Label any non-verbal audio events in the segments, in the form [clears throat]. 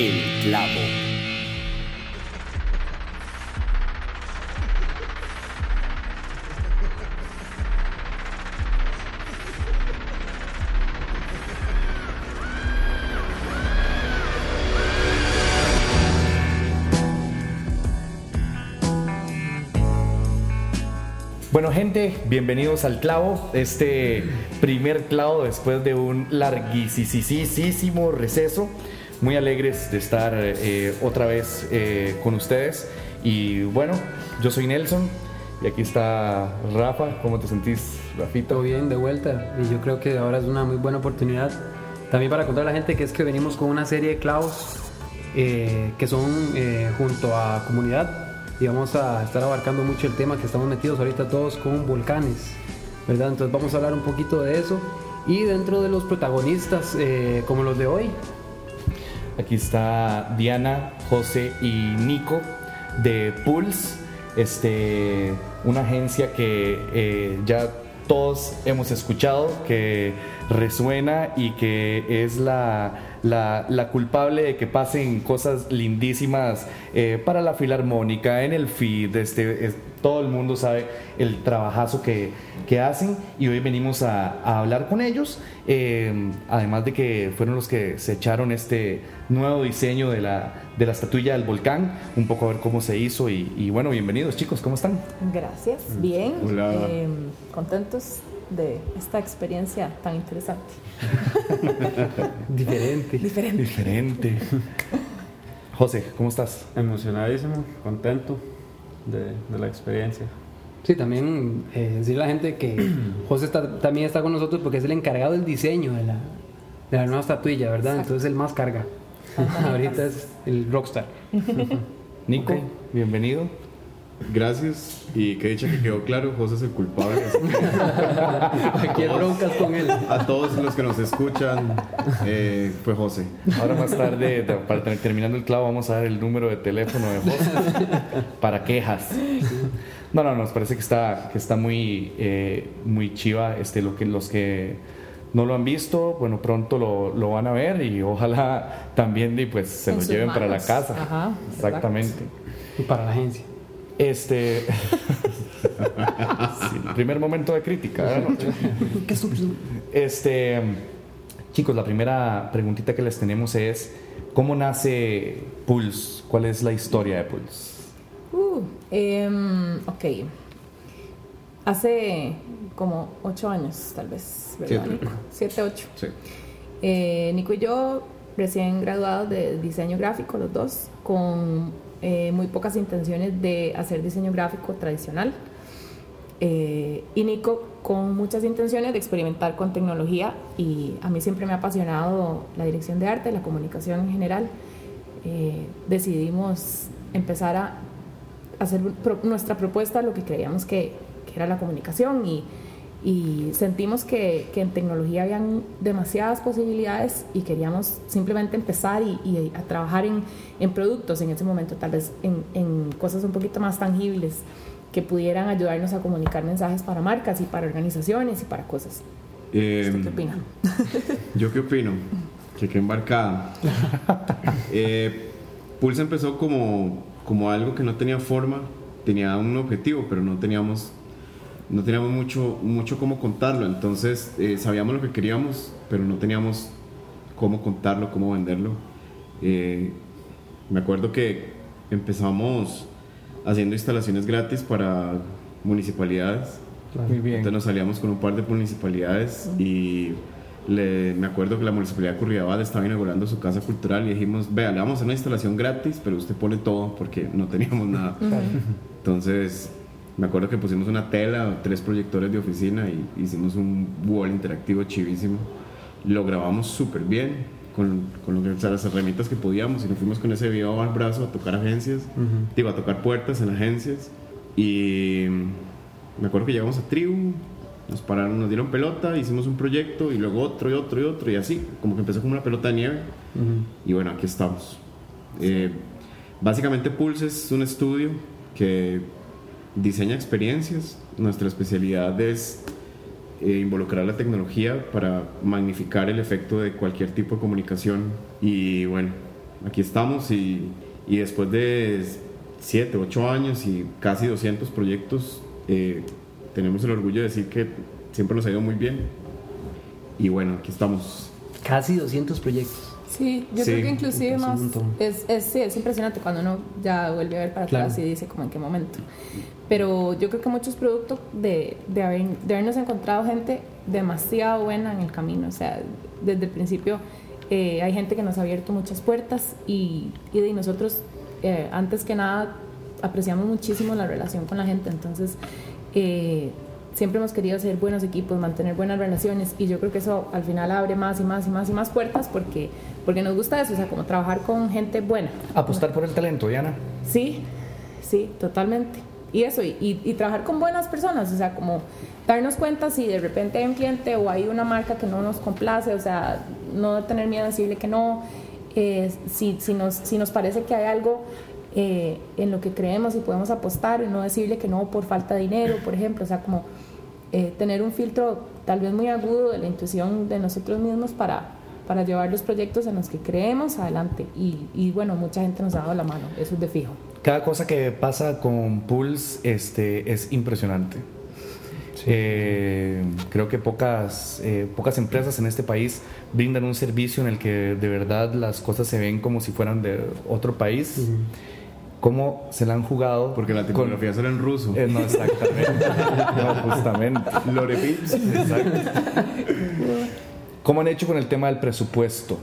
El Clavo. Bueno gente, bienvenidos al clavo, este primer clavo después de un larguísimo receso. Muy alegres de estar eh, otra vez eh, con ustedes. Y bueno, yo soy Nelson y aquí está Rafa. ¿Cómo te sentís, Rafito? Todo bien, de vuelta. Y yo creo que ahora es una muy buena oportunidad también para contar a la gente que es que venimos con una serie de clavos eh, que son junto a comunidad y vamos a estar abarcando mucho el tema que estamos metidos ahorita todos con volcanes, ¿verdad? Entonces vamos a hablar un poquito de eso y dentro de los protagonistas como los de hoy. Aquí está Diana, José y Nico de Pulse, este, una agencia que eh, ya todos hemos escuchado, que resuena y que es la la, culpable de que pasen cosas lindísimas eh, para la filarmónica, en el feed, este, todo el mundo sabe el trabajazo que, hacen y hoy venimos a, hablar con ellos, eh, además de que fueron los que se echaron este nuevo diseño de la, de la estatuilla del volcán, un poco a ver cómo se hizo y, bueno, bienvenidos chicos, ¿cómo están? Gracias, bien, eh, contentos de esta experiencia tan interesante. [laughs] Diferente. Diferente. Diferente. [laughs] José, ¿cómo estás? Emocionadísimo, contento de, la experiencia. Sí, también eh, decirle a la gente que [clears throat] José también está con nosotros porque es el encargado del diseño de la, de la nueva estatuilla, ¿verdad? Entonces él más carga. [laughs] Ahorita es el rockstar. Nico, bienvenido. Gracias y que dicha que quedó claro, José es el culpable. [laughs] Aquí hay broncas con él. A todos los que nos escuchan, eh, fue José. Ahora más tarde, para terminando el clavo, vamos a dar el número de teléfono de José [laughs] para quejas. No, no, nos parece que está, que está muy, eh, muy chiva este, lo que, los que no lo han visto, bueno, pronto lo, lo van a ver y ojalá también pues, se lo lleven para la casa. Ajá, Exactamente. Y para la agencia. Este. [laughs] primer momento de crítica. Qué Este. Chicos, la primera preguntita que les tenemos es: ¿Cómo nace Pulse? ¿Cuál es la historia de Pulse? Uh, em, ok. Hace como ocho años, tal vez, ¿verdad, Siete. Nico? Siete, ocho. Sí. Eh, Nico y yo, recién graduados de diseño gráfico, los dos, con eh, muy pocas intenciones de hacer diseño gráfico tradicional. Eh, y Nico con muchas intenciones de experimentar con tecnología y a mí siempre me ha apasionado la dirección de arte, la comunicación en general. Eh, decidimos empezar a hacer nuestra propuesta, lo que creíamos que, que era la comunicación y y sentimos que, que, en tecnología habían demasiadas posibilidades y queríamos simplemente empezar y, y a trabajar en, en, productos en ese momento, tal vez en, en, cosas un poquito más tangibles que pudieran ayudarnos a comunicar mensajes para marcas y para organizaciones y para cosas. Eh, qué opina? [laughs] Yo qué opino, que qué embarcada. [laughs] eh, Pulse empezó como, como algo que no tenía forma, tenía un objetivo, pero no teníamos no teníamos mucho, mucho cómo contarlo, entonces eh, sabíamos lo que queríamos, pero no teníamos cómo contarlo, cómo venderlo. Eh, me acuerdo que empezamos haciendo instalaciones gratis para municipalidades. Muy bien. Entonces nos salíamos con un par de municipalidades y me acuerdo que la municipalidad de Curridabat estaba inaugurando su casa cultural y dijimos, vea, le vamos a hacer una instalación gratis, pero usted pone todo porque no teníamos nada. Entonces me acuerdo que pusimos una tela, tres proyectores de oficina y hicimos un wall interactivo chivísimo. Lo grabamos súper bien con, con lo que, las herramientas que podíamos y nos fuimos con ese video al brazo a tocar agencias, uh a tocar puertas en agencias. Y me acuerdo que llegamos a Tribu, nos pararon, nos dieron pelota, hicimos un proyecto y luego otro y otro y otro y así, como que empezó como una pelota de nieve. Y bueno, aquí estamos. Eh, básicamente Pulse es un estudio que diseña experiencias. Nuestra especialidad es eh, involucrar la tecnología para magnificar el efecto de cualquier tipo de comunicación. Y bueno, aquí estamos y, y después de 7, 8 años y casi 200 proyectos, eh, tenemos el orgullo de decir que siempre nos ha ido muy bien. Y bueno, aquí estamos. Casi 200 proyectos. Sí, yo Sí, creo que inclusive más es, es, sí, es impresionante cuando uno ya vuelve a ver para Claro. atrás y dice como en qué momento. Pero yo creo que muchos productos de, de, haber, de habernos encontrado gente demasiado buena en el camino. O sea, desde el principio eh, hay gente que nos ha abierto muchas puertas y, y de nosotros, eh, antes que nada, apreciamos muchísimo la relación con la gente. Entonces, eh, siempre hemos querido hacer buenos equipos, mantener buenas relaciones y yo creo que eso al final abre más y más y más y más puertas porque, porque nos gusta eso, o sea, como trabajar con gente buena. Apostar por el talento, Diana. Sí, sí, totalmente. Y eso, y, y- y trabajar con buenas personas, o sea, como darnos cuenta si de repente hay un cliente o hay una marca que no nos complace, o sea, no tener miedo a decirle que no, eh, si, si, nos, si nos parece que hay algo eh, en lo que creemos y podemos apostar y no decirle que no por falta de dinero, por ejemplo, o sea, como eh, tener un filtro tal vez muy agudo de la intuición de nosotros mismos para, para llevar los proyectos en los que creemos adelante. Y, y bueno, mucha gente nos ha dado la mano, eso es de fijo. Cada cosa que pasa con Pulse este, es impresionante. Eh, creo que pocas, eh, pocas empresas en este país brindan un servicio en el que de verdad las cosas se ven como si fueran de otro país. ¿Cómo se la han jugado? Porque la con- tipografía será en ruso. Eh, no, exactamente. [laughs] no, justamente. Lorepins. Exacto. ¿Cómo han hecho con el tema del presupuesto?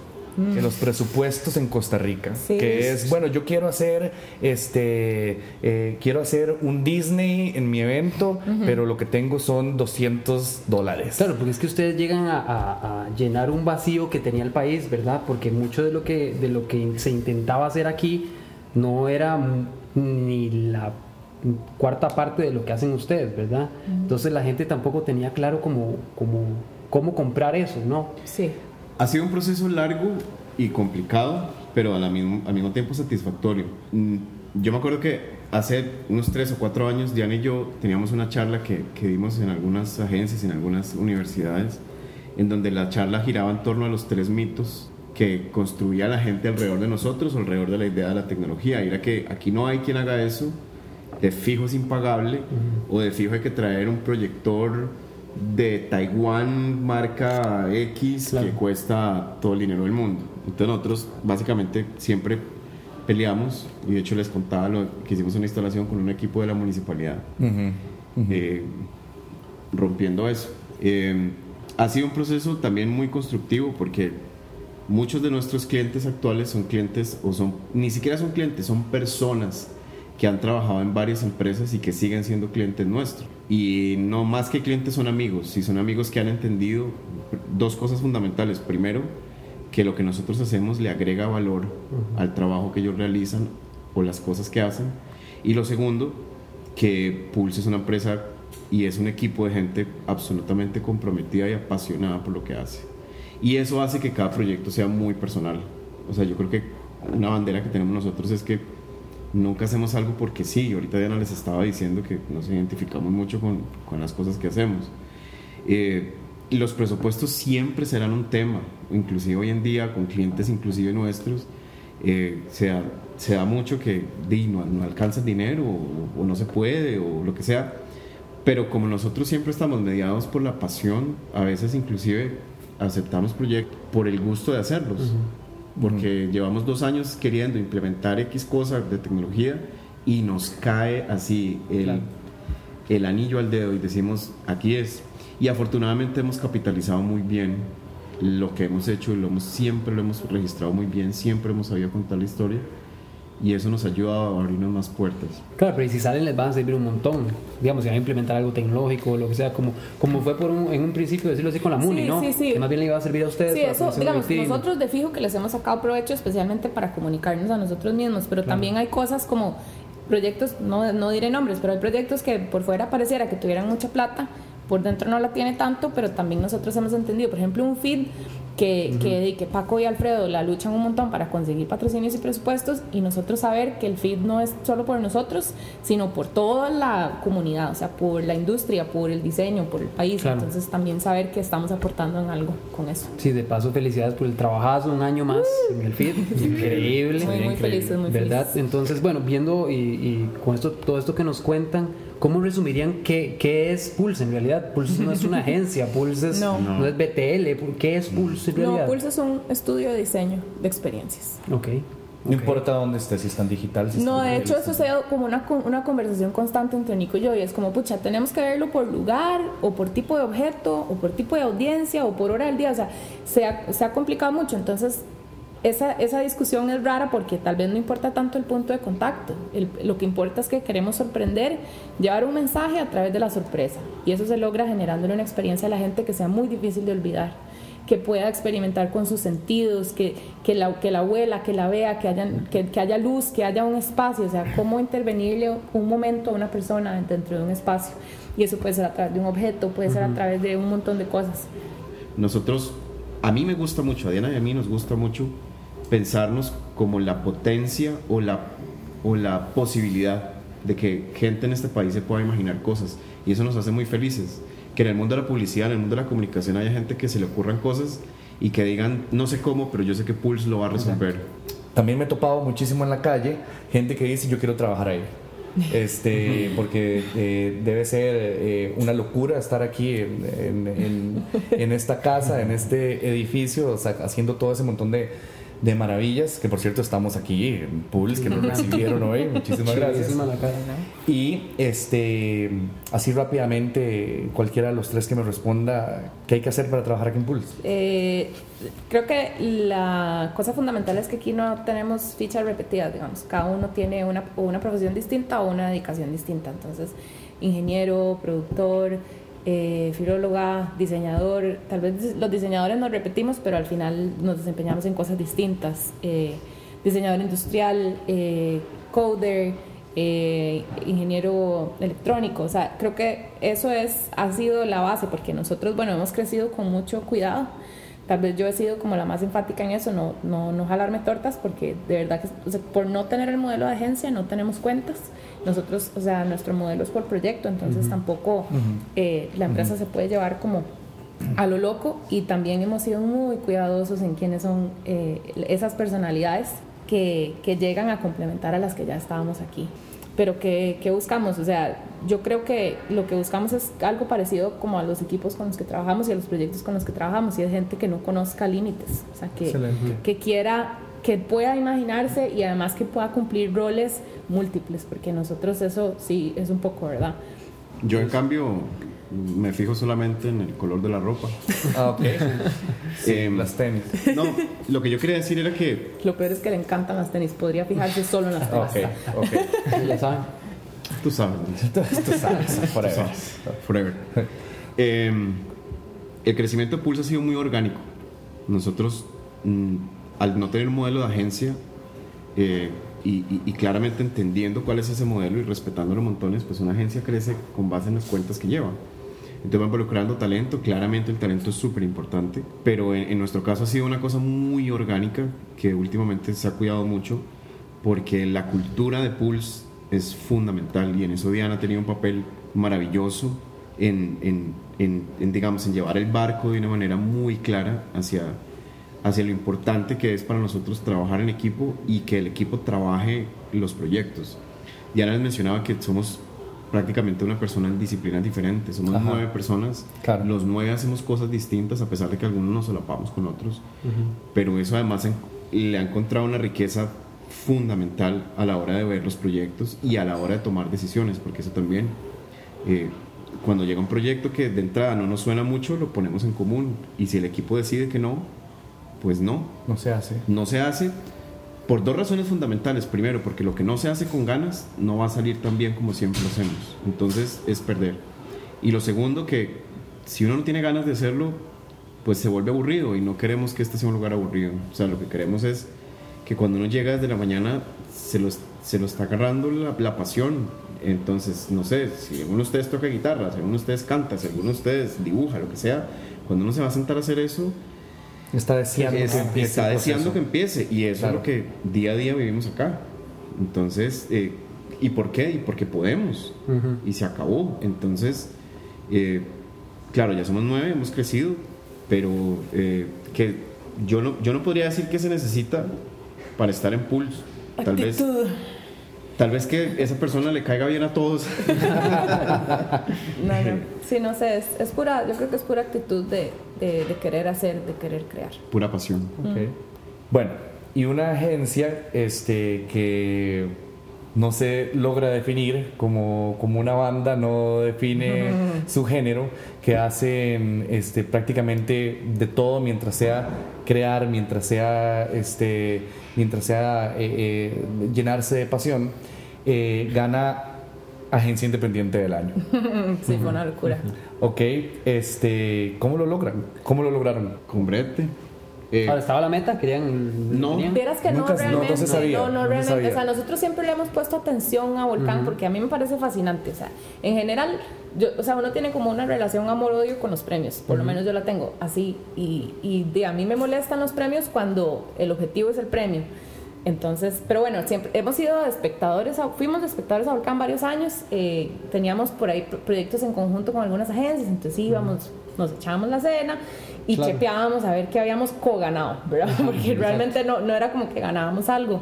Que los presupuestos en Costa Rica, Sí. que es bueno, yo quiero hacer este, eh, quiero hacer un Disney en mi evento, pero lo que tengo son 200 dólares. Claro, porque es que ustedes llegan a, a- a llenar un vacío que tenía el país, ¿verdad? Porque mucho de lo que, de lo que se intentaba hacer aquí no era ni la cuarta parte de lo que hacen ustedes, ¿verdad? Entonces la gente tampoco tenía claro cómo, cómo, cómo comprar eso, ¿no? Sí. Ha sido un proceso largo y complicado, pero al mismo, al mismo tiempo satisfactorio. Mm, Yo me acuerdo que hace unos tres o cuatro años, Diana y yo teníamos una charla que, que dimos en algunas agencias, en algunas universidades, en donde la charla giraba en torno a los tres mitos que construía la gente alrededor de nosotros alrededor de la idea de la tecnología. Y era que aquí no hay quien haga eso, de fijo es impagable, o de fijo hay que traer un proyector de Taiwán marca X Claro. que cuesta todo el dinero del mundo. Entonces nosotros básicamente siempre peleamos y de hecho les contaba lo que hicimos una instalación con un equipo de la municipalidad eh, rompiendo eso. Eh, ha sido un proceso también muy constructivo porque muchos de nuestros clientes actuales son clientes o son ni siquiera son clientes, son personas que han trabajado en varias empresas y que siguen siendo clientes nuestros. Y no más que clientes son amigos, y son amigos que han entendido dos cosas fundamentales. Primero, que lo que nosotros hacemos le agrega valor al trabajo que ellos realizan o las cosas que hacen. Y lo segundo, que Pulse es una empresa y es un equipo de gente absolutamente comprometida y apasionada por lo que hace. Y eso hace que cada proyecto sea muy personal. O sea, yo creo que una bandera que tenemos nosotros es que nunca hacemos algo porque sí. Ahorita Diana les estaba diciendo que nos identificamos mucho con, con las cosas que hacemos. Eh, los presupuestos siempre serán un tema, inclusive hoy en día con clientes inclusive nuestros, eh, se, da, se da mucho que di, no, no alcanza el dinero o, o no se puede o lo que sea, pero como nosotros siempre estamos mediados por la pasión, a veces inclusive aceptamos proyectos por el gusto de hacerlos, porque llevamos dos años queriendo implementar X cosas de tecnología y nos cae así el, Claro. el anillo al dedo y decimos, aquí es. Y afortunadamente hemos capitalizado muy bien lo que hemos hecho y lo hemos, siempre lo hemos registrado muy bien, siempre hemos sabido contar la historia y eso nos ayuda a abrirnos más puertas. Claro, pero y si salen les van a servir un montón. Digamos, si van a implementar algo tecnológico o lo que sea, como, como fue por un- en un principio, decirlo así, con la MUNI, Sí, ¿no? sí, sí. Que más bien le iba a servir a ustedes. Sí, para eso, digamos, nosotros de fijo que les hemos sacado provecho especialmente para comunicarnos a nosotros mismos, pero también hay cosas como proyectos, no, no diré nombres, pero hay proyectos que por fuera pareciera que tuvieran mucha plata, por dentro no la tiene tanto, pero también nosotros hemos entendido, por ejemplo, un feed que, que, que, Paco y Alfredo la luchan un montón para conseguir patrocinios y presupuestos y nosotros saber que el feed no es solo por nosotros, sino por toda la comunidad, o sea, por la industria, por el diseño, por el país. Entonces también saber que estamos aportando en algo con eso. Sí, de paso felicidades por el trabajazo, un año más uh. en el feed, [laughs] increíble. Muy, muy felices, muy ¿verdad? Entonces, bueno, viendo y, y con esto, todo esto que nos cuentan, ¿Cómo resumirían qué, qué, es Pulse en realidad? Pulse no es una [laughs] agencia, Pulse es, no. es BTL. ¿Qué es Pulse en realidad? No, Pulse es un estudio de diseño de experiencias. Ok. No importa dónde estés, si están digital. Si no, de hecho, eso ha como una, una conversación constante entre Nico y yo. Y es como, pucha, tenemos que verlo por lugar, o por tipo de objeto, o por tipo de audiencia, o por hora del día. O sea, se ha, se ha complicado mucho. Entonces, esa, esa, discusión es rara porque tal vez no importa tanto el punto de contacto. lo que importa es que queremos sorprender, llevar un mensaje a través de la sorpresa. Y eso se logra generándole una experiencia a la gente que sea muy difícil de olvidar, que pueda experimentar con sus sentidos, que, que, la, que la abuela, que la vea, que, hayan, que, que, haya luz, que haya un espacio. O sea, cómo intervenirle un momento a una persona dentro de un espacio. Y eso puede ser a través de un objeto, puede ser a través de un montón de cosas. Nosotros, a mí me gusta mucho, a Diana y a mí nos gusta mucho pensarnos como la potencia o la, o la posibilidad de que gente en este país se pueda imaginar cosas. Y eso nos hace muy felices. Que en el mundo de la publicidad, en el mundo de la comunicación, haya gente que se le ocurran cosas y que digan, no sé cómo, pero yo sé que Pulse lo va a resolver. También me he topado muchísimo en la calle gente que dice, yo quiero trabajar ahí. [laughs] Este, porque eh, debe ser eh, una locura estar aquí en, en, en, esta casa, en este edificio, haciendo todo ese montón de, de maravillas, que por cierto estamos aquí en Pools, que nos [laughs] recibieron hoy, muchísimas gracias. Y este, así rápidamente, cualquiera de los tres que me responda, ¿qué hay que hacer para trabajar aquí en Pools? Eh, creo que la cosa fundamental es que aquí no tenemos fichas repetidas, digamos, cada uno tiene una, una profesión distinta o una dedicación distinta, entonces ingeniero, productor, eh, filóloga, diseñador. Tal vez los diseñadores nos repetimos, pero al final nos desempeñamos en cosas distintas. Eh, diseñador industrial, eh, coder, eh, ingeniero electrónico. O sea, creo que eso es, ha sido la base, porque nosotros, bueno, hemos crecido con mucho cuidado tal vez yo he sido como la más enfática en eso, no, no, no jalarme tortas, porque de verdad que por no tener el modelo de agencia no tenemos cuentas. Nosotros, o sea, nuestro modelo es por proyecto, entonces tampoco eh, la empresa se puede llevar como a lo loco y también hemos sido muy cuidadosos en quiénes son eh, esas personalidades que, que llegan a complementar a las que ya estábamos aquí. Pero ¿qué, ¿qué, buscamos? O sea, yo creo que lo que buscamos es algo parecido como a los equipos con los que trabajamos y a los proyectos con los que trabajamos, y es gente que no conozca límites, o sea, que, que quiera, que pueda imaginarse y además que pueda cumplir roles múltiples, porque nosotros eso sí es un poco, ¿verdad? Yo en cambio me fijo solamente en el color de la ropa. Ah, ok. [laughs] Em, las tenis. No, lo que yo quería decir era que... Lo peor es que le encantan las tenis. Podría fijarse solo en las tenis. Ok, ok. ya saben. Tú sabes. Tú, sabes. Forever. Forever. Em, el crecimiento de Pulse ha sido muy orgánico. Nosotros, mm, al no tener un modelo de agencia, eh, y, claramente entendiendo cuál es ese modelo y respetándolo montones, pues una agencia crece con base en las cuentas que lleva. Entonces va involucrando talento, claramente el talento es súper importante, pero en, nuestro caso ha sido una cosa muy orgánica que últimamente se ha cuidado mucho porque la cultura de Pulse es fundamental y en eso Diana ha tenido un papel maravilloso en, en, en, digamos, en llevar el barco de una manera muy clara hacia, hacia lo importante que es para nosotros trabajar en equipo y que el equipo trabaje los proyectos. Diana les mencionaba que somos prácticamente una persona en disciplinas diferentes, somos nueve personas, los nueve hacemos cosas distintas a pesar de que algunos nos solapamos con otros, pero eso además le ha encontrado una riqueza fundamental a la hora de ver los proyectos y a la hora de tomar decisiones, porque eso también, eh, cuando llega un proyecto que de entrada no nos suena mucho, lo ponemos en común. Y si el equipo decide que no, pues no. No se hace. No se hace por dos razones fundamentales. Primero, porque lo que no se hace con ganas no va a salir tan bien como siempre lo hacemos. Entonces es perder. Y lo segundo, que si uno no tiene ganas de hacerlo, pues se vuelve aburrido y no queremos que este sea un lugar aburrido. O sea, lo que queremos es que cuando uno llega desde la mañana se lo, se lo está agarrando la, la pasión. Entonces, no sé, si alguno de ustedes toca guitarra, si alguno de ustedes canta, si alguno de ustedes dibuja, lo que sea, cuando uno se va a sentar a hacer eso, Está deseando Es- que empiece está deseando que empiece y eso Claro. es lo que día a día vivimos acá. Entonces, eh, ¿y por qué? Y porque podemos. Y se acabó. Entonces, eh, claro, ya somos nueve, hemos crecido, pero eh, que yo no, yo no podría decir que se necesita para estar en pulso. Tal vez, Actitud. Tal vez que esa persona le caiga bien a todos. No, no. Sí, no sé, es, es pura, yo creo que es pura actitud de, de, de querer hacer, de querer crear. Pura pasión. Ok. Bueno, y una agencia este, que no se logra definir como, como una banda, no define su género, que hacen este, prácticamente de todo mientras sea crear, mientras sea, este, mientras sea eh, eh, llenarse de pasión, eh, gana Agencia Independiente del Año. [laughs] Sí, fue una locura. Ok, este, ¿cómo lo logran? ¿Cómo lo lograron? Con brete. Eh, Ahora, ¿estaba la meta? ¿Querían? No. querían? Vieras que Nunca- no no- no realmente, se sabía, no, no se realmente, sabía. o sea, nosotros siempre le hemos puesto atención a Volcán porque a mí me parece fascinante, o sea, en general, yo, o sea, uno tiene como una relación amor-odio con los premios, por lo menos yo la tengo así, y, y de, a mí me molestan los premios cuando el objetivo es el premio. Entonces, pero bueno, siempre hemos sido espectadores, fuimos espectadores a Volcán varios años, eh, teníamos por ahí pro- proyectos en conjunto con algunas agencias, entonces íbamos, nos echábamos la cena y Claro. chepeábamos a ver qué habíamos co-ganado, ¿verdad? Porque realmente no, no era como que ganábamos algo.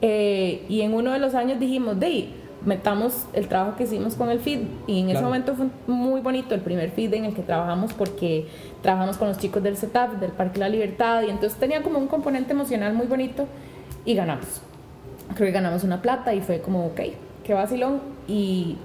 Eh, y en uno de los años dijimos, de metamos el trabajo que hicimos con el feed y en ese Claro. momento fue muy bonito el primer feed en el que trabajamos porque trabajamos con los chicos del setup del Parque La Libertad y entonces tenía como un componente emocional muy bonito y ganamos creo que ganamos una plata y fue como ok qué vacilón y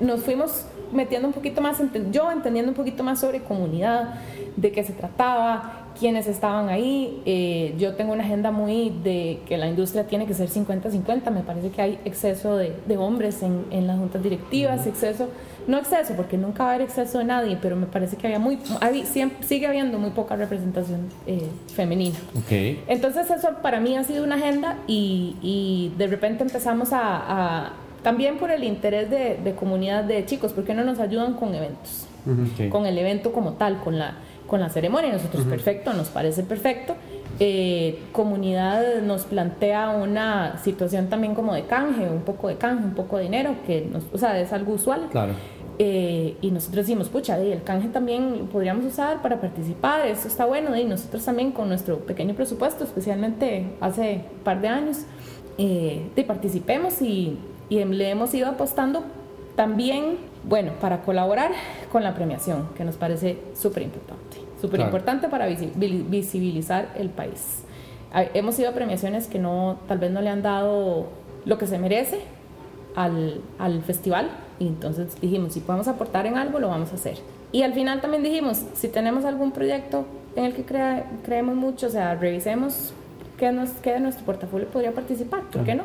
nos fuimos metiendo un poquito más, yo entendiendo un poquito más sobre comunidad, de qué se trataba, quiénes estaban ahí. Eh, yo tengo una agenda muy de que la industria tiene que ser 50-50. Me parece que hay exceso de, de hombres en, en las juntas directivas, exceso, no exceso, porque nunca va a haber exceso de nadie, pero me parece que había muy, hay- siempre- sigue habiendo muy poca representación eh, femenina. Ok. Entonces eso para mí ha sido una agenda y, y de repente empezamos a, a- también por el interés de, de comunidad de chicos, ¿por qué no nos ayudan con eventos? Ok. Con el evento como tal, con la, con la ceremonia. Nosotros, perfecto, nos parece perfecto. Eh, comunidad nos plantea una situación también como de canje, un poco de canje, un poco de dinero, que nos, o sea, es algo usual. Claro. Eh, y nosotros decimos, pucha, y el canje también lo podríamos usar para participar, eso está bueno, y nosotros también con nuestro pequeño presupuesto, especialmente hace un par de años, eh, de participemos y, y le hemos ido apostando también, bueno, para colaborar con la premiación, que nos parece súper importante, súper Claro. importante para visi- vili- visibilizar el país. Hemos ido a premiaciones que no, tal vez no le han dado lo que se merece, al, al festival y entonces dijimos, si podemos aportar en algo, lo vamos a hacer. Y al final también dijimos, si tenemos algún proyecto en el que crea- creemos mucho, o sea, revisemos qué, nos, qué de nuestro portafolio podría participar, ¿por qué no?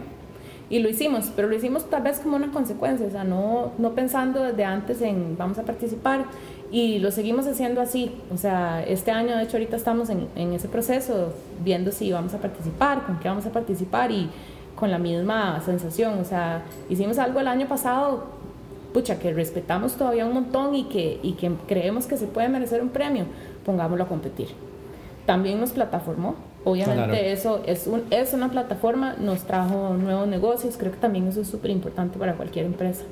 Y lo hicimos, pero lo hicimos tal vez como una consecuencia, o sea, no, no pensando desde antes en vamos a participar y lo seguimos haciendo así. O sea, este año, de hecho, ahorita estamos en, en ese proceso, viendo si vamos a participar, con qué vamos a participar y con la misma sensación. O sea, hicimos algo el año pasado, pucha, que respetamos todavía un montón y que, y que creemos que se puede merecer un premio, pongámoslo a competir. También nos plataformó. Obviamente Claro. eso es, un, es una plataforma, nos trajo nuevos negocios, creo que también eso es súper importante para cualquier empresa.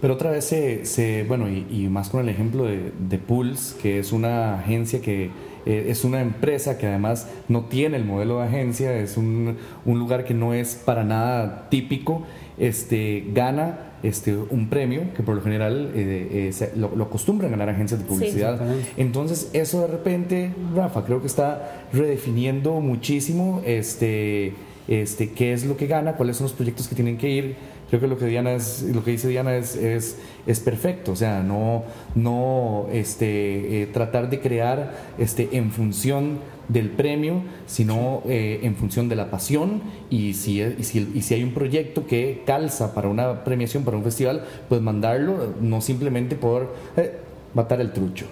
Pero otra vez se, se- bueno, y, y más con el ejemplo de, de Pulse, que es una agencia que eh, es una empresa que además no tiene el modelo de agencia, es un, un lugar que no es para nada típico, este, gana este, un premio, que por lo general eh, eh, se- lo, lo acostumbran a ganar agencias de publicidad. Entonces eso de repente, Rafa, creo que está redefiniendo muchísimo este, este, qué es lo que gana, cuáles son los proyectos que tienen que ir. Creo que lo que Diana es, lo que dice Diana es, es, es perfecto. O sea, no, no este, eh, tratar de crear este, en función del premio, sino eh, en función de la pasión y si, y, si, y si hay un proyecto que calza para una premiación, para un festival, pues mandarlo, no simplemente por eh, matar el trucho.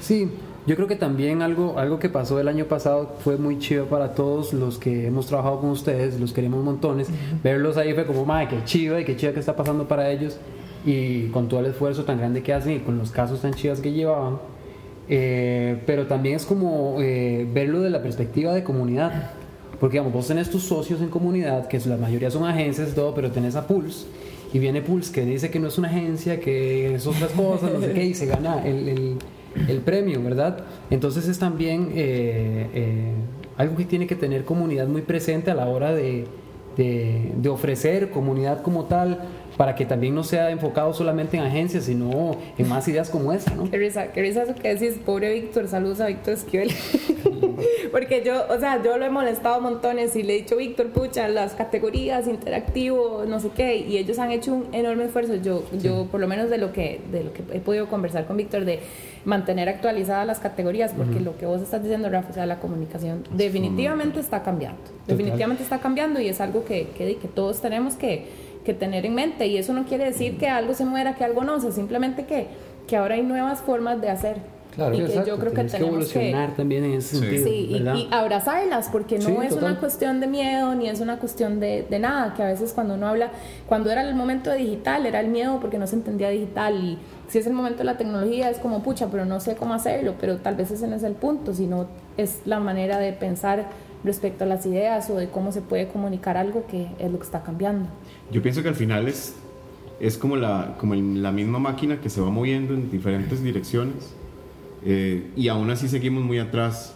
Sí, yo creo que también algo, algo que pasó el año pasado fue muy chido para todos los que hemos trabajado con ustedes, los queremos montones. Verlos ahí fue como, madre, qué chido y qué chido que está pasando para ellos. Y con todo el esfuerzo tan grande que hacen y con los casos tan chidos que llevaban, eh, pero también es como eh, verlo de la perspectiva de comunidad. Porque digamos, vos tenés tus socios en comunidad, que la mayoría son agencias todo, pero tenés a Pulse, y viene Pulse que dice que no es una agencia, que es otras cosas, no sé qué, y se gana el, el, el premio, ¿verdad? Entonces es también eh, eh, algo que tiene que tener comunidad muy presente a la hora de, de, de ofrecer comunidad como tal, para que también no sea enfocado solamente en agencias, sino en más ideas como esta, ¿no? Qué risa, qué risa eso que decís, pobre Víctor, saludos a Víctor Esquivel. [laughs] Porque yo, o sea, yo lo he molestado montones y le he dicho, Víctor, pucha, las categorías, interactivo, no sé qué, y ellos han hecho un enorme esfuerzo. Yo, yo por lo menos de lo, que, de lo que he podido conversar con Víctor, de mantener actualizadas las categorías, porque lo que vos estás diciendo, Rafa, o sea, la comunicación definitivamente está cambiando. Definitivamente está cambiando y es algo que, que, que todos tenemos que, que tener en mente. Y eso no quiere decir que algo se muera, que algo no, o simplemente que, que ahora hay nuevas formas de hacer. Claro, y que exacto, yo creo que tienes tenemos que evolucionar también en ese Sí. sentido. Sí, y, y abrazarlas, porque no Sí, es total. una cuestión de miedo ni es una cuestión de, de nada, que a veces cuando uno habla, cuando era el momento de digital, era el miedo porque no se entendía digital, y si es el momento de la tecnología, es como, pucha, pero no sé cómo hacerlo, pero tal vez ese no es el punto, sino es la manera de pensar respecto a las ideas o de cómo se puede comunicar algo que es lo que está cambiando. Yo pienso que al final es, es como, la, como la misma máquina que se va moviendo en diferentes direcciones eh, y aún así seguimos muy atrás.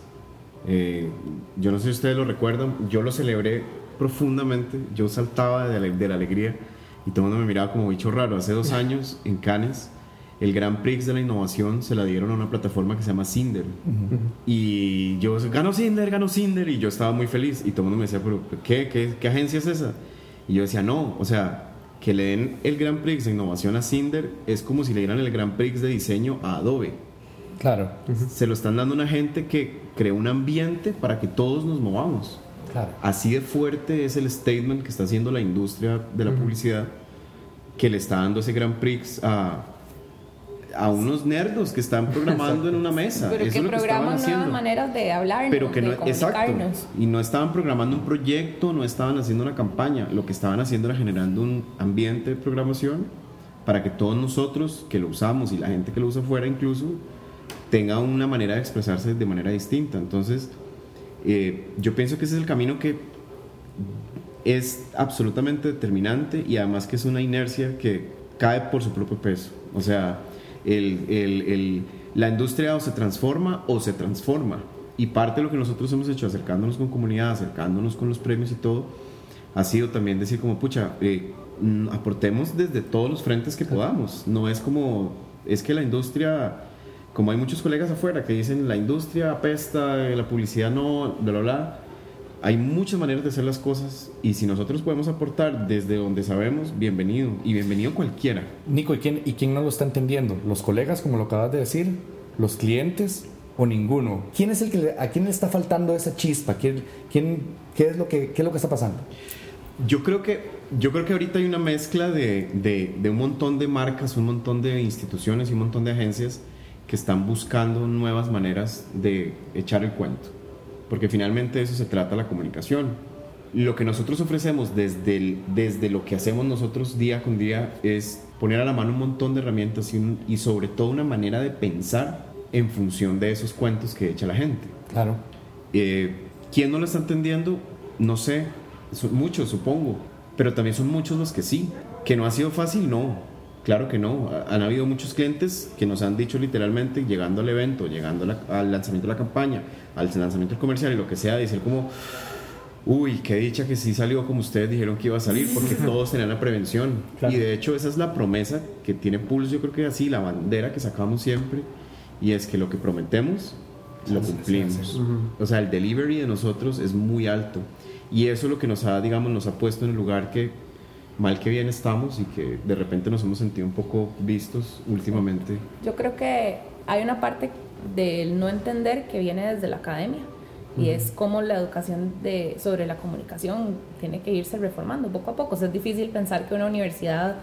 Eh, yo no sé si ustedes lo recuerdan, yo lo celebré profundamente, yo saltaba de la, de la alegría y todo el mundo me miraba como bicho raro. Hace dos [laughs] años en Cannes, el Grand Prix de la innovación se la dieron a una plataforma que se llama Cinder. Y yo, ganó Cinder, ganó Cinder, y yo estaba muy feliz. Y todo el mundo me decía, pero ¿qué, qué, qué agencia es esa? Y yo decía, no, o sea, que le den el Grand Prix de innovación a Cinder es como si le dieran el Grand Prix de diseño a Adobe. Claro, Se lo están dando a una gente que creó un ambiente para que todos nos movamos. claro. Así de fuerte es el statement que está haciendo la industria de la publicidad que le está dando ese Grand Prix a, a unos nerdos que están programando en una mesa. Pero Eso que es lo que estaban programan nuevas haciendo. maneras de hablar, Pero que no, de exacto. comunicarnos. Y no estaban programando un proyecto, no estaban haciendo una campaña. Lo que estaban haciendo era generando un ambiente de programación para que todos nosotros que lo usamos y la gente que lo usa afuera incluso tenga una manera de expresarse de manera distinta. Entonces, eh, yo pienso que ese es el camino que es absolutamente determinante y además que es una inercia que cae por su propio peso. O sea, el- el- el- la industria o se transforma o se transforma. Y parte de lo que nosotros hemos hecho, acercándonos con comunidad, acercándonos con los premios y todo, ha sido también decir como, pucha, eh, mm, aportemos desde todos los frentes que podamos. No es como, es que la industria, como hay muchos colegas afuera que dicen, la industria apesta, eh, la publicidad no, bla, bla, bla. Hay muchas maneras de hacer las cosas y si nosotros podemos aportar desde donde sabemos, bienvenido. Y bienvenido cualquiera. Nico, ¿y quién, ¿y quién no lo está entendiendo? ¿Los colegas, como lo acabas de decir? ¿Los clientes? ¿O ninguno? ¿Quién es el que le- ¿A quién le está faltando esa chispa? ¿Quién, quién, qué, es lo que, ¿Qué es lo que está pasando? Yo creo que, yo creo que ahorita hay una mezcla de, de, de un montón de marcas, un montón de instituciones y un montón de agencias que están buscando nuevas maneras de echar el cuento. Porque finalmente de eso se trata la comunicación. Lo que nosotros ofrecemos desde, el- desde lo que hacemos nosotros día con día es poner a la mano un montón de herramientas y, un- y sobre todo una manera de pensar en función de esos cuentos que echa la gente. Claro. Eh, ¿Quién no lo está entendiendo? No sé. Son muchos, supongo. Pero también son muchos los que sí. Que no ha sido fácil, no. Claro que no. Ha- Han habido muchos clientes que nos han dicho literalmente, llegando al evento, llegando la- al lanzamiento de la campaña, al lanzamiento del comercial y lo que sea, decir como, uy, qué dicha que sí salió como ustedes dijeron que iba a salir, porque [laughs] todos tenían la prevención. Claro. Y de hecho esa es la promesa que tiene Pulse, yo creo que así, la bandera que sacamos siempre, y es que lo que prometemos, lo cumplimos. O sea, el delivery de nosotros es muy alto. Y eso es lo que nos ha, digamos, nos ha puesto en el lugar que mal que bien estamos y que de repente nos hemos sentido un poco vistos últimamente. Yo creo que hay una parte del no entender que viene desde la academia y es cómo la educación de, sobre la comunicación tiene que irse reformando poco a poco. O sea, es difícil pensar que una universidad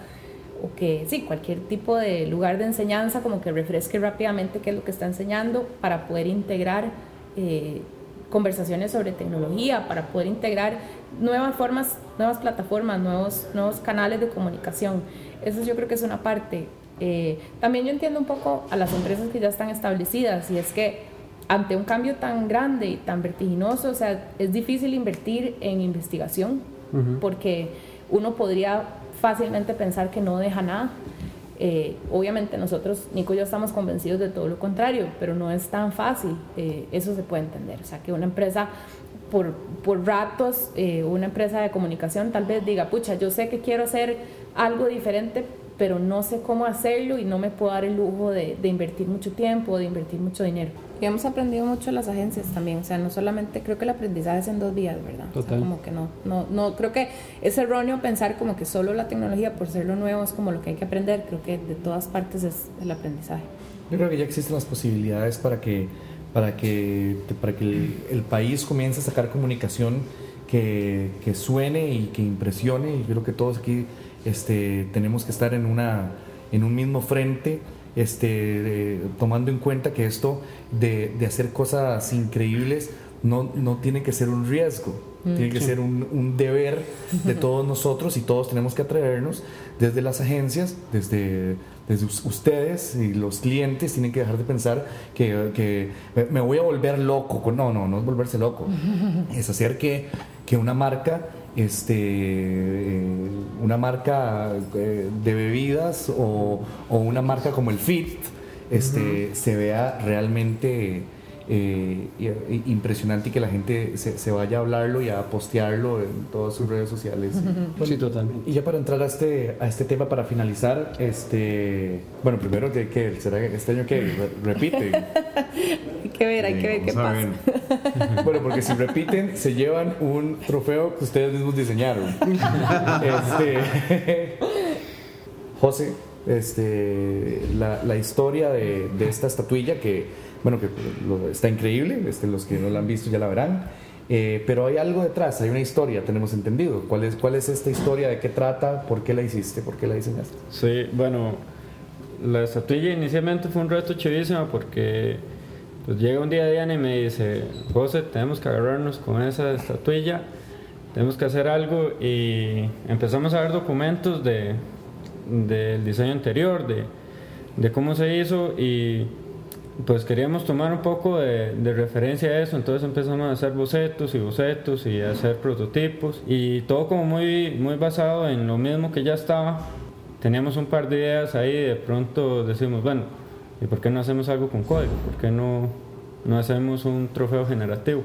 o que sí, cualquier tipo de lugar de enseñanza como que refresque rápidamente qué es lo que está enseñando para poder integrar eh, conversaciones sobre tecnología, para poder integrar nuevas formas, nuevas plataformas, nuevos, nuevos canales de comunicación. Eso yo creo que es una parte Eh, también yo entiendo un poco a las empresas que ya están establecidas y es que ante un cambio tan grande y tan vertiginoso, o sea, es difícil invertir en investigación porque uno podría fácilmente pensar que no deja nada. Eh, obviamente nosotros, Nico y yo estamos convencidos de todo lo contrario, pero no es tan fácil, eh, eso se puede entender. O sea, que una empresa por, por ratos, una empresa de comunicación tal vez diga, pucha, yo sé que quiero hacer algo diferente, pero no sé cómo hacerlo y no me puedo dar el lujo de, invertir mucho tiempo, de invertir mucho dinero. Y hemos aprendido mucho las agencias también, o sea, no solamente creo que el aprendizaje es en dos vías, ¿verdad? Total. como que no, no, no, creo que es erróneo pensar como que solo la tecnología por ser lo nuevo es como lo que hay que aprender, creo que de todas partes es el aprendizaje. Yo creo que ya existen las posibilidades para que, para que, para que el, el país comience a sacar comunicación que, que suene y que impresione, y creo que todos aquí este, tenemos que estar en, una, en un mismo frente, este, tomando en cuenta que esto de, de hacer cosas increíbles no, no, tiene que ser un riesgo, mm, tiene que ser un, un, deber de [laughs] todos nosotros y todos tenemos que atrevernos desde las agencias, desde, desde ustedes y los clientes tienen que dejar de pensar que, que me voy a volver loco. No, no, no es volverse loco, [laughs] es hacer que, que una marca este, eh, una marca eh, de bebidas o, o, una marca como el Fit este, uh -huh. se vea realmente eh, impresionante y que la gente se, se, vaya a hablarlo y a postearlo en todas sus redes sociales. Sí, totalmente. Y ya para entrar a este, a este tema, para finalizar, este, bueno, primero, que, que será este año que repite? [laughs] hay que ver, hay que ver qué pasa. bueno, porque si repiten, se llevan un trofeo que ustedes mismos diseñaron. este, [laughs] José, este, la, la historia de, de esta estatuilla que bueno, que lo, está increíble, este, los que no la han visto ya la verán, eh, pero hay algo detrás, hay una historia, tenemos entendido. ¿Cuál es, ¿Cuál es esta historia? ¿De qué trata? ¿Por qué la hiciste? ¿Por qué la diseñaste? Sí, bueno, la estatuilla inicialmente fue un reto chivísimo porque pues llega un día Diana y me dice, José, tenemos que agarrarnos con esa estatuilla, tenemos que hacer algo y empezamos a ver documentos de, del diseño anterior, de, de cómo se hizo y pues queríamos tomar un poco de, de, referencia a eso, entonces empezamos a hacer bocetos y bocetos y a hacer prototipos y todo como muy, muy basado en lo mismo que ya estaba. Teníamos un par de ideas ahí de pronto decimos, bueno, ¿y por qué no hacemos algo con código? ¿Por qué no, no hacemos un trofeo generativo?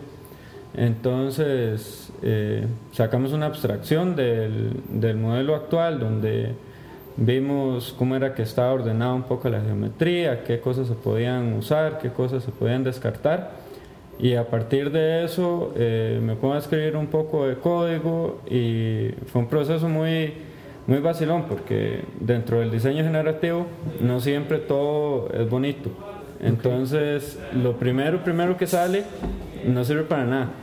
Entonces eh, sacamos una abstracción del, del modelo actual donde Vimos cómo era que estaba ordenada un poco la geometría, qué cosas se podían usar, qué cosas se podían descartar. Y a partir de eso eh, me pongo a escribir un poco de código y fue un proceso muy, muy vacilón porque dentro del diseño generativo no siempre todo es bonito. Entonces, lo primero, primero que sale no sirve para nada. [laughs]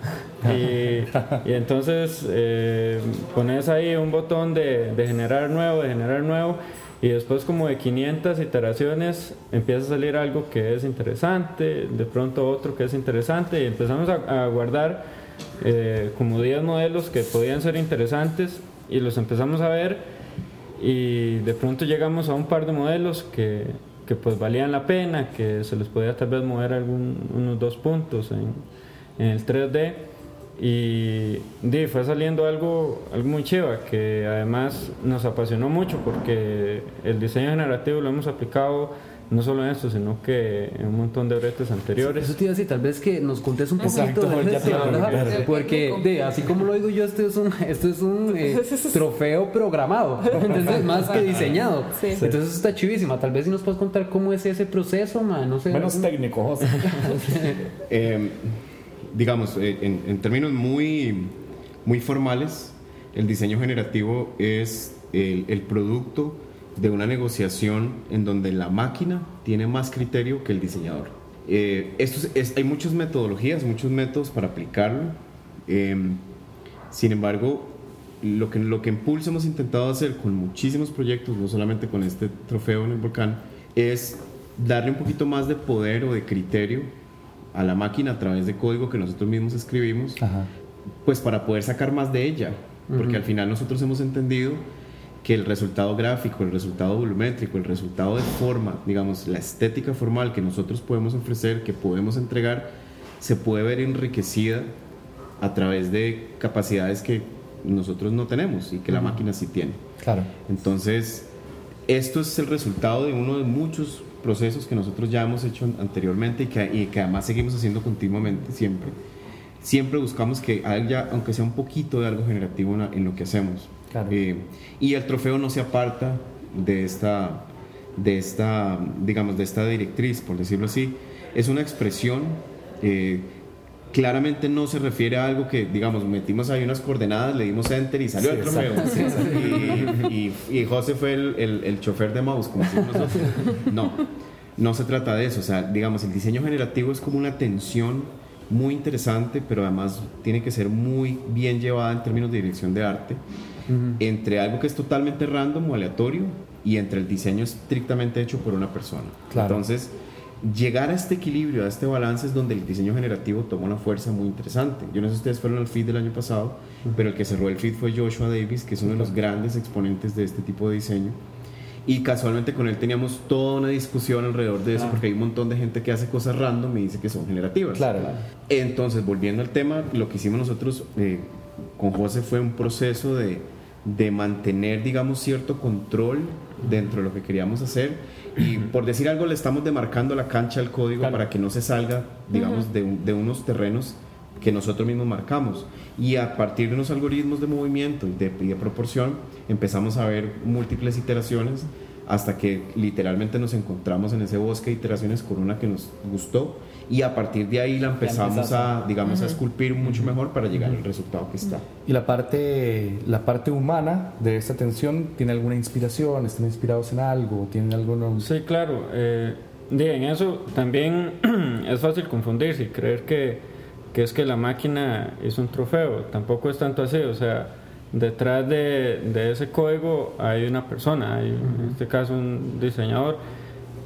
Y, y entonces eh, pones ahí un botón de, de, generar nuevo, de generar nuevo, y después como de 500 iteraciones empieza a salir algo que es interesante, de pronto otro que es interesante, y empezamos a, a guardar eh, como 10 modelos que podían ser interesantes, y los empezamos a ver, y de pronto llegamos a un par de modelos que, que pues valían la pena, que se les podía tal vez mover algún, unos dos puntos en, en el 3D y di, fue saliendo algo, algo muy chiva que además nos apasionó mucho porque el diseño generativo lo hemos aplicado no solo en esto, sino que en un montón de bretes anteriores. Eso te iba a decir, tal vez que nos contes un poquito de ¿verdad? Porque de, así como lo digo yo, esto es un, esto es un eh, [laughs] trofeo programado, entonces más que diseñado. Sí. Entonces está chivísima. Tal vez si nos puedes contar cómo es ese proceso, man. No sé. Menos técnico, José. [laughs] [laughs] eh, digamos, en, en, términos muy, muy formales, el diseño generativo es el, el, producto de una negociación en donde la máquina tiene más criterio que el diseñador. Eh, esto es, es, hay muchas metodologías, muchos métodos para aplicarlo. Eh, sin embargo, lo que, lo que en Pulse hemos intentado hacer con muchísimos proyectos, no solamente con este trofeo en el volcán, es darle un poquito más de poder o de criterio a la máquina a través de código que nosotros mismos escribimos, Ajá. pues para poder sacar más de ella, porque uh -huh. al final nosotros hemos entendido que el resultado gráfico, el resultado volumétrico, el resultado de forma, digamos, la estética formal que nosotros podemos ofrecer, que podemos entregar, se puede ver enriquecida a través de capacidades que nosotros no tenemos y que la máquina sí tiene. Claro. Entonces, esto es el resultado de uno de muchos procesos que nosotros ya hemos hecho anteriormente y que, y que además seguimos haciendo continuamente, siempre. Siempre buscamos que haya, aunque sea un poquito de algo generativo en, en lo que hacemos. Claro. Eh, y el trofeo no se aparta de esta, de esta, digamos, de esta directriz, por decirlo así. Es una expresión, eh, claramente no se refiere a algo que, digamos, metimos ahí unas coordenadas, le dimos enter y salió Sí, el trofeo. sí. Y, y, y José fue el, el, el chofer de mouse, como decimos nosotros. No, no se trata de eso. O sea, digamos, el diseño generativo es como una tensión muy interesante, pero además tiene que ser muy bien llevada en términos de dirección de arte, entre algo que es totalmente random o aleatorio y entre el diseño estrictamente hecho por una persona. Claro. Entonces, llegar a este equilibrio, a este balance es donde el diseño generativo toma una fuerza muy interesante. Yo no sé si ustedes fueron al feed del año pasado, pero el que cerró el feed fue Joshua Davis, que es uno de los grandes exponentes de este tipo de diseño. Y casualmente con él teníamos toda una discusión alrededor de eso, porque hay un montón de gente que hace cosas random y dice que son generativas. Claro. Entonces, volviendo al tema, lo que hicimos nosotros eh, con José fue un proceso de, de mantener, digamos, cierto control dentro de lo que queríamos hacer. Y por decir algo, le estamos demarcando la cancha al código Claro. para que no se salga, digamos, de, de unos terrenos que nosotros mismos marcamos. Y a partir de unos algoritmos de movimiento y de, y de proporción, empezamos a ver múltiples iteraciones hasta que literalmente nos encontramos en ese bosque de iteraciones con una que nos gustó y a partir de ahí la empezamos a, digamos, a esculpir mucho mejor para llegar al resultado que está. Y la parte, la parte humana de esta tensión, ¿tiene alguna inspiración? ¿Están inspirados en algo? ¿Tienen alguna... Sí, claro. Eh, en eso también [clears throat] es fácil confundirse y creer que, que es que la máquina es un trofeo. Tampoco es tanto así. O sea, detrás de, de ese código hay una persona, hay en este caso un diseñador.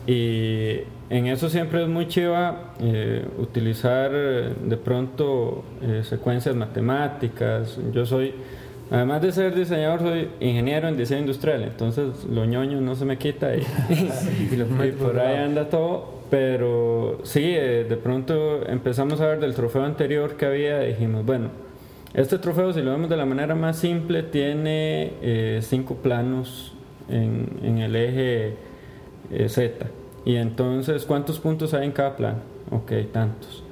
Y en eso siempre es muy chiva eh, utilizar eh, de pronto eh, secuencias matemáticas. Yo soy, además de ser diseñador, soy ingeniero en diseño industrial, entonces lo ñoño no se me quita y, [laughs] y por ahí anda todo. Pero sí, eh, de pronto empezamos a ver del trofeo anterior que había dijimos, bueno, este trofeo, si lo vemos de la manera más simple, tiene cinco planos en, en el eje Z. Y entonces, ¿cuántos puntos hay en cada plano? Ok, tantos.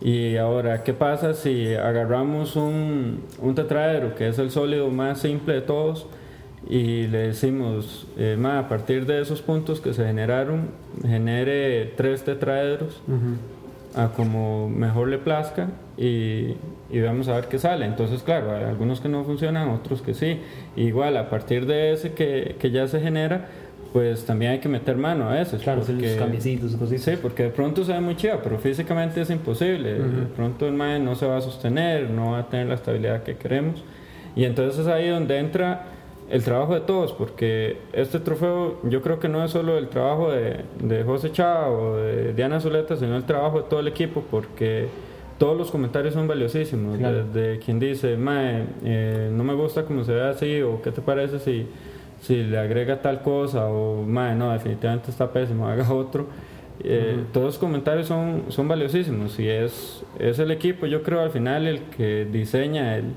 Y ahora, ¿qué pasa si agarramos un, un tetraedro, que es el sólido más simple de todos, y le decimos, eh, ma, a partir de esos puntos que se generaron, genere tres tetraedros a como mejor le plazca y, y vamos a ver qué sale. Entonces, claro, hay algunos que no funcionan, otros que sí. Igual, a partir de ese que, que ya se genera, pues también hay que meter mano a veces. Claro, porque- los cambiecitos, cositas. Sí, porque de pronto se ve muy chido, pero físicamente es imposible. De pronto el MAE no se va a sostener, no va a tener la estabilidad que queremos. Y entonces es ahí donde entra el trabajo de todos, porque este trofeo yo creo que no es solo el trabajo de, de José Chá o de Diana Zuleta, sino el trabajo de todo el equipo, porque todos los comentarios son valiosísimos. Claro. Desde quien dice, Mae, eh, no me gusta cómo se ve así, o qué te parece si, si le agrega tal cosa, o Mae, no, definitivamente está pésimo, haga [laughs] otro. Eh, Todos los comentarios son, son valiosísimos y es, es el equipo, yo creo, al final el que diseña el,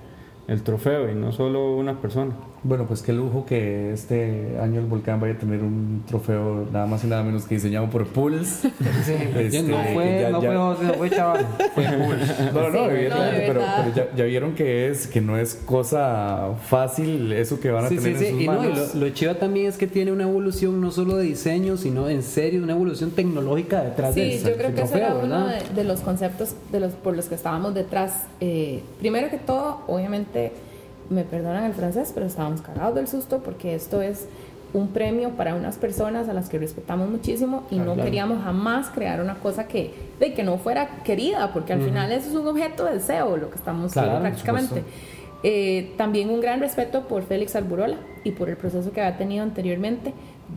el trofeo y no solo una persona. Bueno, pues qué lujo que este año el volcán vaya a tener un trofeo nada más y nada menos que diseñado por Pulse. [laughs] Sí, Este, no fue, ya- no ya- fue no fue chaval. [laughs] Fue Pulse. No, no, no, Sí, no, de evidentemente, pero, ya, ya vieron que es que no es cosa fácil eso que van a Sí, tener sí, en sí. sus Y, no, y manos. lo, lo chido también es que tiene una evolución no solo de diseño, sino en serio, una evolución tecnológica detrás Sí, del yo creo que ese era uno de, de los conceptos de los, por los que estábamos detrás. Eh, primero que todo, obviamente, me perdonan el francés, pero estábamos cagados del susto porque esto es un premio para unas personas a las que respetamos muchísimo y no claro. queríamos jamás crear una cosa que, de que no fuera querida, porque al final eso es un objeto de deseo, lo que estamos Claro, prácticamente. Eh, también un gran respeto por Félix Alburola y por el proceso que había tenido anteriormente,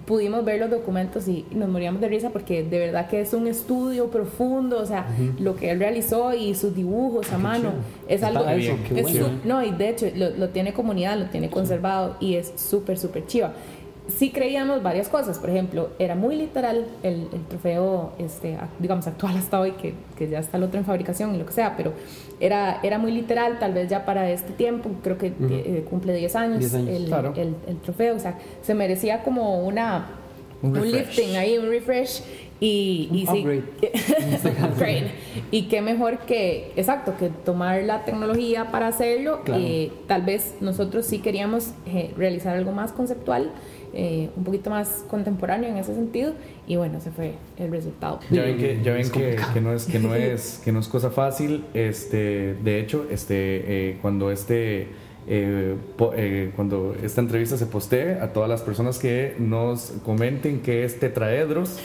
pudimos ver los documentos y nos moríamos de risa porque de verdad que es un estudio profundo, o sea, lo que él realizó y sus dibujos a mano es algo... eso, es bueno. no, y de hecho lo, lo tiene comunidad, lo tiene conservado y es súper, súper chiva. Sí creíamos varias cosas, por ejemplo, era muy literal el, el trofeo, este, digamos, actual hasta hoy, que, que ya está el otro en fabricación y lo que sea, pero era, era muy literal, tal vez ya para este tiempo, creo que eh, cumple 10 años, 10 años, el, claro. el, el trofeo, o sea, se merecía como una, Un un, lifting ahí, un refresh. Y, y Un sí. [laughs] Upgrade. Y qué mejor que, exacto, que tomar la tecnología para hacerlo. Claro. Eh, tal vez nosotros sí queríamos eh, realizar algo más conceptual, eh, un poquito más contemporáneo en ese sentido. Y bueno, ese fue el resultado. Ya ven que, ya ven que no es que no [laughs] es que no es cosa fácil. Este, de hecho, este, eh, cuando este eh, po- eh, cuando esta entrevista se postee a todas las personas que nos comenten que es tetraedros,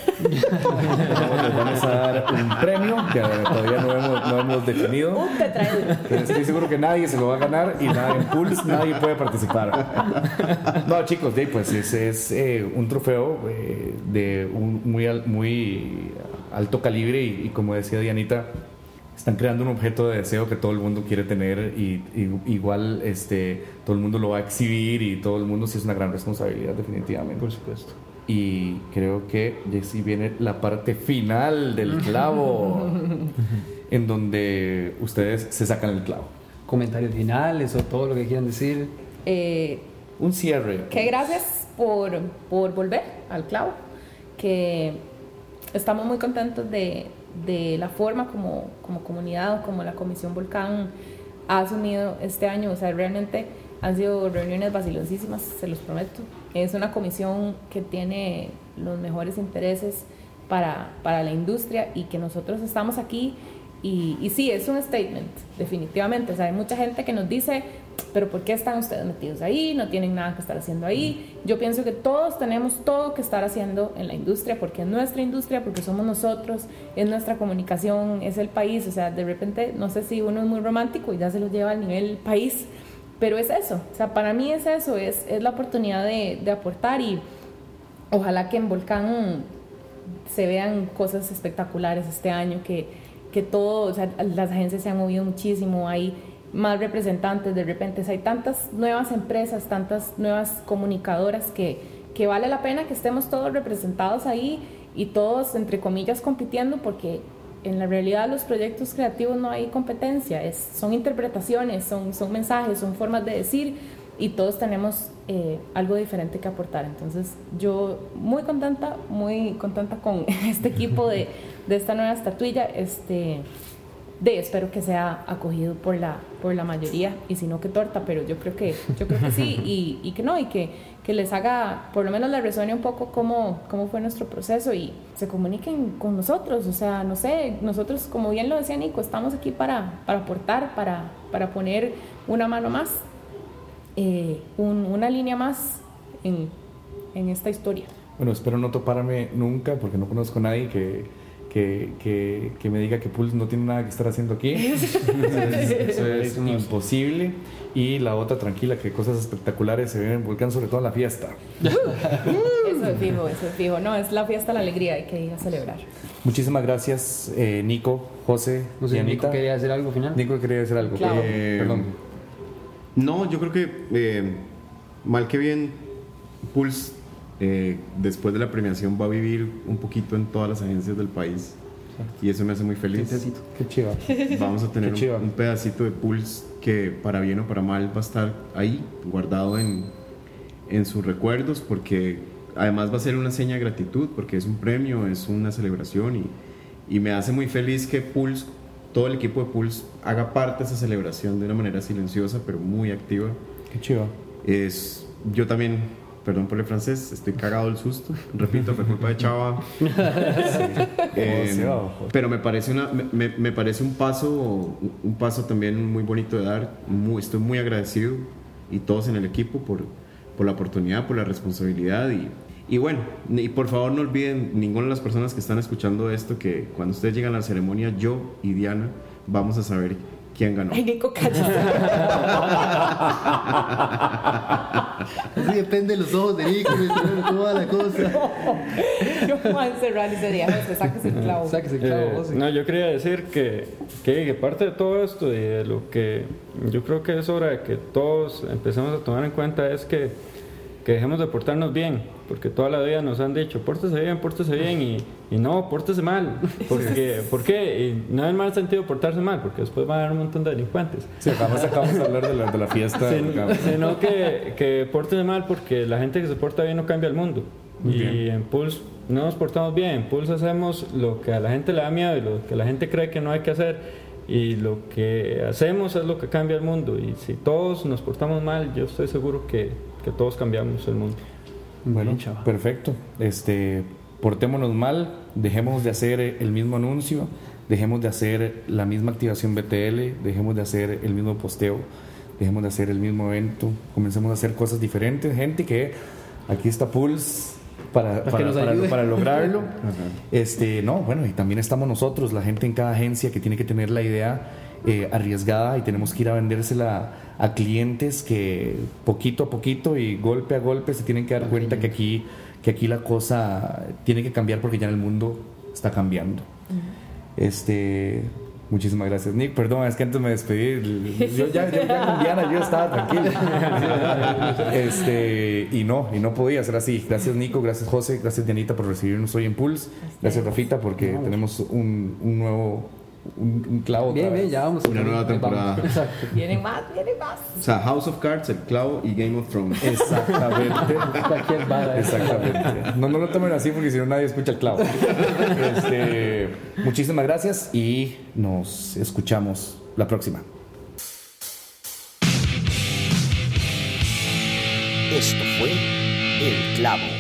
vamos, [laughs] les vamos a dar un premio que todavía no hemos, no hemos definido. Un tetraedro. Pero estoy seguro que nadie se lo va a ganar y nada en Pulse, nadie puede participar. No, chicos, de pues es, es, eh, un trofeo eh, de un muy, al- muy alto calibre y, y como decía Dianita, están creando un objeto de deseo que todo el mundo quiere tener y, y igual este, todo el mundo lo va a exhibir y todo el mundo sí es una gran responsabilidad definitivamente. Por supuesto. Y creo que ya sí viene la parte final del clavo, [laughs] en donde ustedes se sacan el clavo. Comentarios finales o todo lo que quieran decir. Eh, Un cierre. que gracias por, por volver al clavo, que estamos muy contentos de, de la forma como, como comunidad o como la Comisión Volcán ha asumido este año, o sea, realmente han sido reuniones vaciloncísimas, se los prometo. Es una comisión que tiene los mejores intereses para, para la industria y que nosotros estamos aquí y, y sí, es un statement, definitivamente. O sea, hay mucha gente que nos dice, pero ¿por qué están ustedes metidos ahí? No tienen nada que estar haciendo ahí. Yo pienso que todos tenemos todo que estar haciendo en la industria, porque es nuestra industria, porque somos nosotros, es nuestra comunicación, es el país. O sea, de repente, no sé si uno es muy romántico y ya se lo lleva al nivel país, pero es eso. O sea, para mí es eso, es, es la oportunidad de, de aportar y ojalá que en Volcán se vean cosas espectaculares este año, que, que todo, o sea, las agencias se han movido muchísimo, hay más representantes de repente, hay tantas nuevas empresas, tantas nuevas comunicadoras que, que vale la pena que estemos todos representados ahí y todos, entre comillas, compitiendo porque en la realidad los proyectos creativos no hay competencia, es, son interpretaciones, son, son mensajes, son formas de decir y todos tenemos eh, algo diferente que aportar. Entonces yo muy contenta, muy contenta con [laughs] este equipo de, de esta nueva estatuilla. Este, de, espero que sea acogido por la, por la mayoría y si no que torta, pero yo creo que, yo creo que sí y, y que no, y que, que les haga, por lo menos les resuene un poco cómo, cómo fue nuestro proceso y se comuniquen con nosotros, o sea, no sé, nosotros como bien lo decía Nico, estamos aquí para, para aportar, para, para poner una mano más, eh, un- una línea más en, en esta historia. Bueno, espero no toparme nunca porque no conozco a nadie que, que, que, que me diga que Pulse no tiene nada que estar haciendo aquí. [laughs] Eso es, eso es imposible. Y la otra, tranquila, que cosas espectaculares se ven en Volcán, sobre todo en la fiesta. Eso es fijo, eso es fijo. No, es la fiesta, la alegría, hay que ir a celebrar. Muchísimas gracias, eh, Nico, José, No sé, y Nico quería decir algo final. Nico quería decir algo. Claro. Eh, Perdón. No, yo creo que eh, mal que bien, Pulse eh, después de la premiación va a vivir un poquito en todas las agencias del país y eso me hace muy feliz. Qué chiva. [laughs] Vamos a tener un, un pedacito de Pulse que para bien o para mal va a estar ahí, guardado en, en sus recuerdos, porque además va a ser una seña de gratitud, porque es un premio, es una celebración y, y me hace muy feliz que Pulse, todo el equipo de Pulse, haga parte de esa celebración de una manera silenciosa, pero muy activa. Qué chiva. Es, yo también, perdón por el francés, estoy cagado del susto. Repito, fue culpa de Chava. [laughs] Eh, Demasiado. pero me parece, una, me- me, me parece un paso, un paso también muy bonito de dar. Muy- estoy muy agradecido y todos en el equipo por, por la oportunidad, por la responsabilidad y, y bueno, y por favor no olviden ninguna de las personas que están escuchando esto que cuando ustedes llegan a la ceremonia, yo y Diana vamos a saber quién ganó. Ay, Nico, cállate. Así depende de los ojos de Nico, toda la cosa. Yo me voy a encerrar ese día, José, sáquese el clavo. Sáquese el clavo, Eh, no, yo quería decir que, que, que parte de todo esto y de lo que yo creo que es hora de que todos empecemos a tomar en cuenta es que, que dejemos de portarnos bien, porque toda la vida nos han dicho, pórtese bien, pórtese bien, y, y no, pórtese mal. [laughs] Porque, ¿Por qué? Y no en mal sentido portarse mal, porque después van a haber un montón de delincuentes. Sí, acabamos, acabamos de hablar de la, de la fiesta. Sin- sino que, que pórtese mal porque la gente que se porta bien no cambia el mundo. y en Pulse no nos portamos bien. En Pulse hacemos lo que a la gente le da miedo y lo que la gente cree que no hay que hacer. Y lo que hacemos es lo que cambia el mundo. Y si todos nos portamos mal, yo estoy seguro que, que todos cambiamos el mundo. Bueno, Bien, chava. perfecto. Este, portémonos mal, dejemos de hacer el mismo anuncio, dejemos de hacer la misma activación BTL, dejemos de hacer el mismo posteo, dejemos de hacer el mismo evento, comencemos a hacer cosas diferentes. Gente que aquí está Pulse para, para, para lograrlo. [laughs] Este, no, bueno, y también estamos nosotros, la gente en cada agencia que tiene que tener la idea eh, arriesgada y tenemos que ir a vendérsela a clientes que poquito a poquito y golpe a golpe se tienen que dar cuenta que aquí, que aquí la cosa tiene que cambiar porque ya el mundo está cambiando. Este, muchísimas gracias, Nick. Perdón, es que antes me despedí. Yo ya, ya- ya con Diana yo estaba tranquilo. [laughs] Este, y no, y no podía ser así. Gracias, Nico. Gracias, José. Gracias, Dianita, por recibirnos hoy en Pulse. Gracias, Rafita, porque tenemos un, un nuevo un, un clavo. Bien, ya vamos. Una nueva vamos. temporada. Exacto. [laughs] Vienen más, vienen más. O sea, House of Cards, El Clavo y Game of Thrones. Exactamente. [laughs] Cualquier vara. Exactamente. No, no lo tomen así porque si no nadie escucha el clavo. Este, muchísimas gracias y nos escuchamos la próxima. Esto fue El Clavo.